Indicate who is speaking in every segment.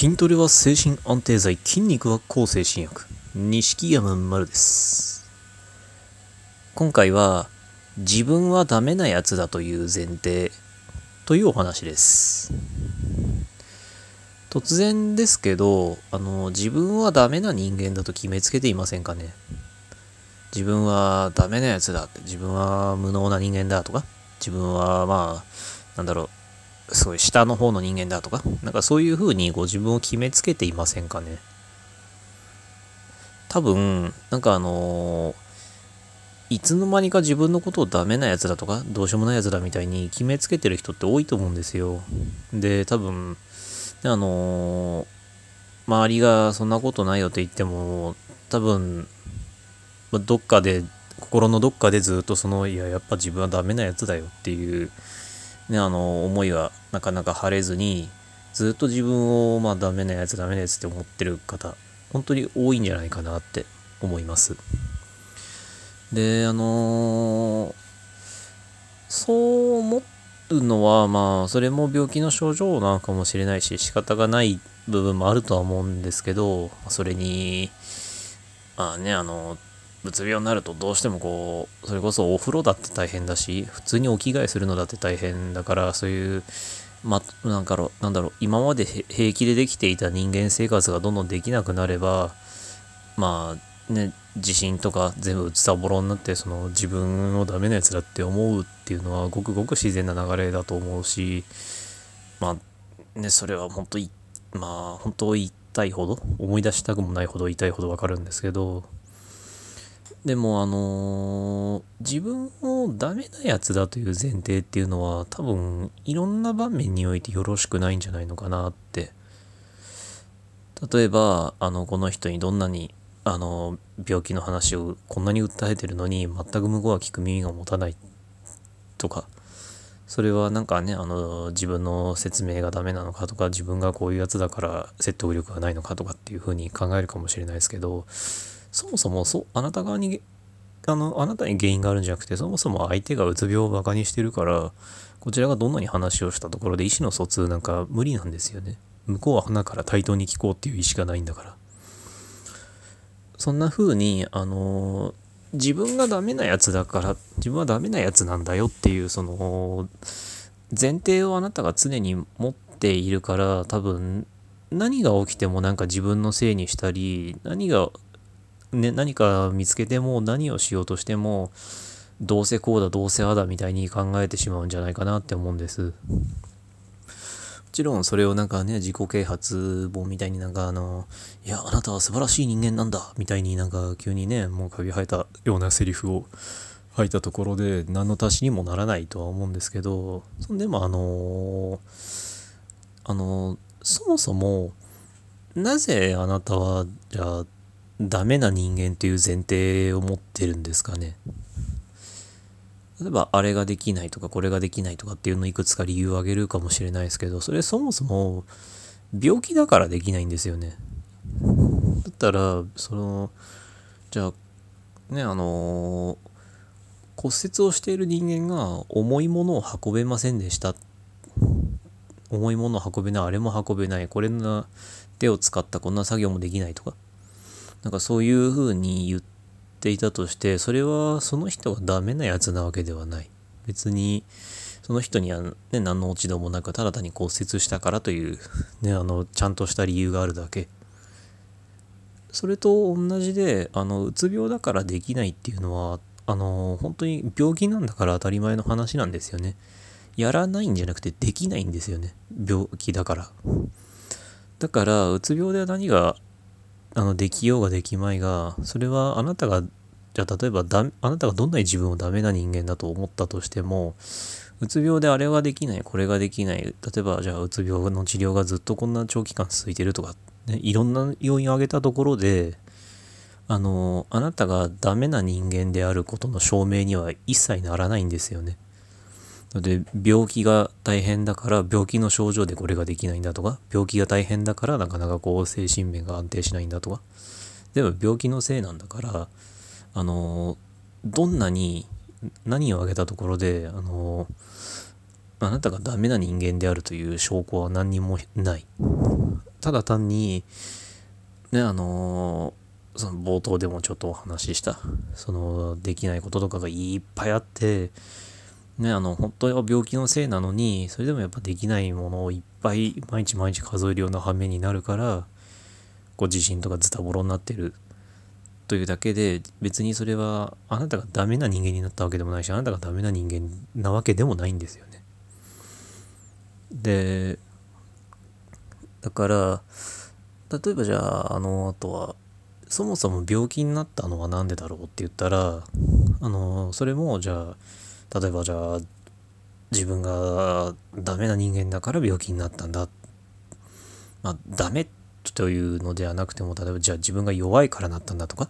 Speaker 1: 筋トレは精神安定剤、筋肉は抗精神薬。錦山丸です。今回は、自分はダメなやつだという前提というお話です。突然ですけど、あの、自分はダメな人間だと決めつけていませんかね。自分はダメなやつだって、自分は無能な人間だとか、自分はまあ、なんだろう、すごい下の方の人間だとか、なんかそういう風にご自分を決めつけていませんかね？多分、なんかあのいつの間にか自分のことをダメなやつだとか、どうしようもないやつだみたいに決めつけてる人って多いと思うんですよ。で、多分、あの周りがそんなことないよって言っても、多分、どっかで、心のどっかでずっとその、いや、やっぱ自分はダメなやつだよっていう、ね、あの、思いはなかなか晴れずに、ずっと自分を、まあ、ダメなやつ、ダメなやつって思ってる方、本当に多いんじゃないかなって思います。で、あのそう思うのは、まあ、それも病気の症状なのかもしれないし、仕方がない部分もあるとは思うんですけど、それに、まあね、あの、うつ病になるとどうしてもこう、それこそお風呂だって大変だし、普通にお着替えするのだって大変だから、そういう、ま、なんかろ、なんだろう、今まで平気でできていた人間生活がどんどんできなくなれば、まあね、自信とか全部うつさぼろになって、その自分をダメなやつだって思うっていうのはごくごく自然な流れだと思うし、まあね、それは本当に、まあ本当言いほど、思い出したくもないほど言いたいほどわかるんですけど、でもあのー自分をダメなやつだという前提っていうのは多分いろんな場面においてよろしくないんじゃないのかなって。例えばあのこの人にどんなにあの病気の話をこんなに訴えてるのに全く向こうは聞く耳が持たないとか。それはなんかねあの自分の説明がダメなのかとか自分がこういうやつだから説得力がないのかとかっていうふうに考えるかもしれないですけどそもそもそあなた側にあのあなたに原因があるんじゃなくてそもそも相手がうつ病をバカにしてるからこちらがどんなに話をしたところで意思の疎通なんか無理なんですよね。向こうは花から対等に聞こうっていう意思がないんだから。そんな風にあの自分がダメなやつだから自分はダメなやつなんだよっていうその前提をあなたが常に持っているから多分何が起きてもなんか自分のせいにしたり何がね、何か見つけても何をしようとしてもどうせこうだどうせあだみたいに考えてしまうんじゃないかなって思うんです。もちろんそれをなんかね自己啓発本みたいになんかあのいやあなたは素晴らしい人間なんだみたいになんか急にねもうカビ生えたようなセリフを吐いたところで何の足しにもならないとは思うんですけどそんでもあのあのそもそもなぜあなたはじゃあダメな人間という前提を持ってるんですかね。例えばあれができないとかこれができないとかっていうのをいくつか理由を挙げるかもしれないですけどそれそもそも病気だからできないんですよね。だったらそのじゃあねあの骨折をしている人間が重いものを運べませんでした。重いものを運べないあれも運べないこれな手を使ったこんな作業もできないとか。なんかそういう風に言っていたとして、それはその人がダメなやつなわけではない。別に、その人にはね、何の落ち度もなく、ただ単に骨折したからという、ね、あの、ちゃんとした理由があるだけ。それと同じで、あの、うつ病だからできないっていうのは、あの、本当に病気なんだから当たり前の話なんですよね。やらないんじゃなくてできないんですよね。病気だから。だから、うつ病では何があの、できようができまいが、それはあなたが、じゃあ例えばだ、あなたがどんなに自分をダメな人間だと思ったとしても、うつ病であれができない、これができない、例えばじゃあうつ病の治療がずっとこんな長期間続いてるとか、ね、いろんな要因を挙げたところで、あの、あなたがダメな人間であることの証明には一切ならないんですよね。で病気が大変だから病気の症状でこれができないんだとか病気が大変だからなかなかこう精神面が安定しないんだとか。でも病気のせいなんだからあのどんなに何を挙げたところであのあなたがダメな人間であるという証拠は何にもない。ただ単にねあのその冒頭でもちょっとお話ししたそのできないこととかがいっぱいあってねあの本当は病気のせいなのにそれでもやっぱできないものをいっぱい毎日毎日数えるような羽目になるからこう自信とかズタボロになってるというだけで別にそれはあなたがダメな人間になったわけでもないしあなたがダメな人間なわけでもないんですよね。でだから例えばじゃああのあとはそもそも病気になったのは何でだろうって言ったらあのそれもじゃあ例えばじゃあ自分がダメな人間だから病気になったんだまあダメというのではなくても例えばじゃあ自分が弱いからなったんだとか？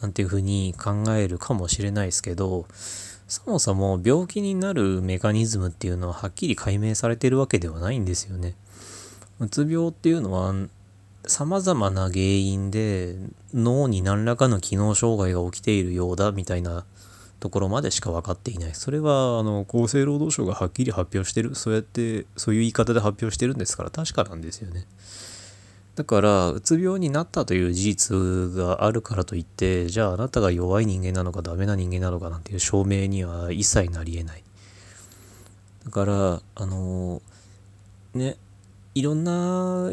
Speaker 1: なんていうふうに考えるかもしれないですけどそもそも病気になるメカニズムっていうのははっきり解明されてるわけではないんですよね。うつ病っていうのは様々な原因で脳に何らかの機能障害が起きているようだみたいなところまでしか分かっていない。それはあの厚生労働省がはっきり発表してる。そうやってそういう言い方で発表してるんですから確かなんですよね。だからうつ病になったという事実があるからといってじゃああなたが弱い人間なのかダメな人間なのかなんていう証明には一切なり得ない。だからあのねいろんな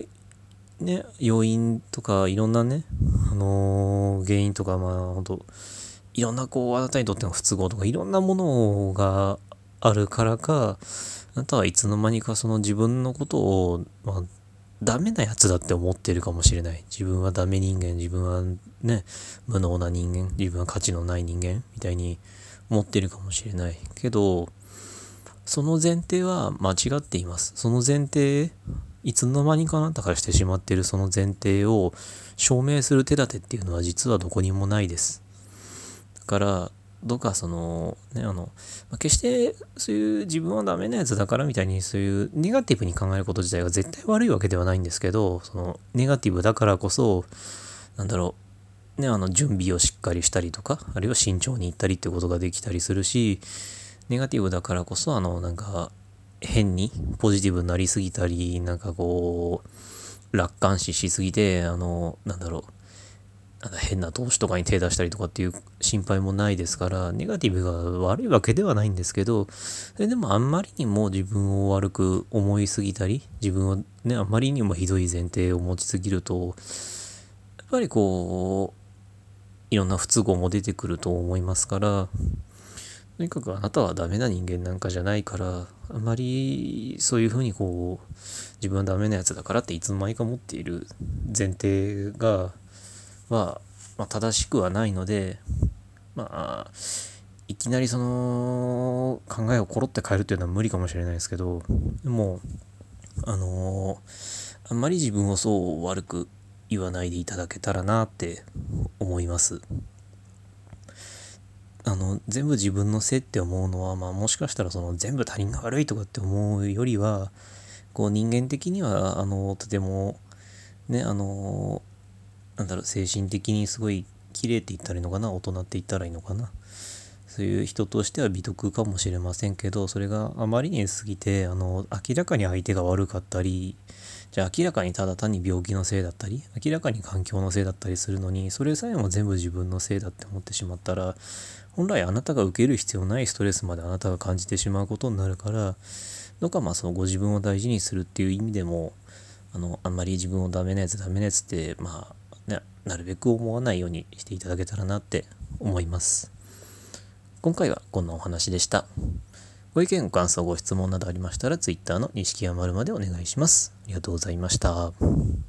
Speaker 1: ね、要因とかいろんなね、あの、原因とか、まあ本当いろんなこう、あなたにとっての不都合とかいろんなものがあるからか、あなたはいつの間にかその自分のことを、まあ、ダメなやつだって思ってるかもしれない。自分はダメ人間、自分はね、無能な人間、自分は価値のない人間みたいに思ってるかもしれない。けど、その前提は間違っています。その前提いつの間にかあなたがしてしまってるその前提を証明する手立てっていうのは実はどこにもないです。から、どうかその、ね、あの、決してそういう自分はダメなやつだからみたいにそういうネガティブに考えること自体が絶対悪いわけではないんですけど、そのネガティブだからこそ、なんだろう、ね、あの準備をしっかりしたりとか、あるいは慎重に行ったりってことができたりするし、ネガティブだからこそ、あの、なんか、変にポジティブになりすぎたり、なんかこう、楽観視しすぎて、あの、なんだろう、変な投資とかに手出したりとかっていう心配もないですから、ネガティブが悪いわけではないんですけど、それでもあんまりにも自分を悪く思いすぎたり、自分をね、あんまりにもひどい前提を持ちすぎると、やっぱりこう、いろんな不都合も出てくると思いますから、とにかくあなたはダメな人間なんかじゃないから、あんまりそういうふうにこう、自分はダメなやつだからっていつの間にか持っている前提が、は、まあ、正しくはないので、まあ、いきなりその考えをコロって変えるっていうのは無理かもしれないですけど、でも、あのー、あんまり自分をそう悪く言わないでいただけたらなって思います。あの全部自分のせいって思うのは、まあ、もしかしたらその全部他人が悪いとかって思うよりはこう人間的にはあのとてもねあのなんだろう精神的にすごい綺麗って言ったらいいのかな大人って言ったらいいのかな。そういう人としては美徳かもしれませんけどそれがあまりに過ぎてあの明らかに相手が悪かったりじゃあ明らかにただ単に病気のせいだったり明らかに環境のせいだったりするのにそれさえも全部自分のせいだって思ってしまったら本来あなたが受ける必要ないストレスまであなたが感じてしまうことになるからどうかまあそのご自分を大事にするっていう意味でもあのあんまり自分をダメなやつダメなやつってまあ、なるべく思わないようにしていただけたらなって思います。今回はこんなお話でした。ご意見ご感想ご質問などありましたら Twitter の錦山丸までお願いします。ありがとうございました。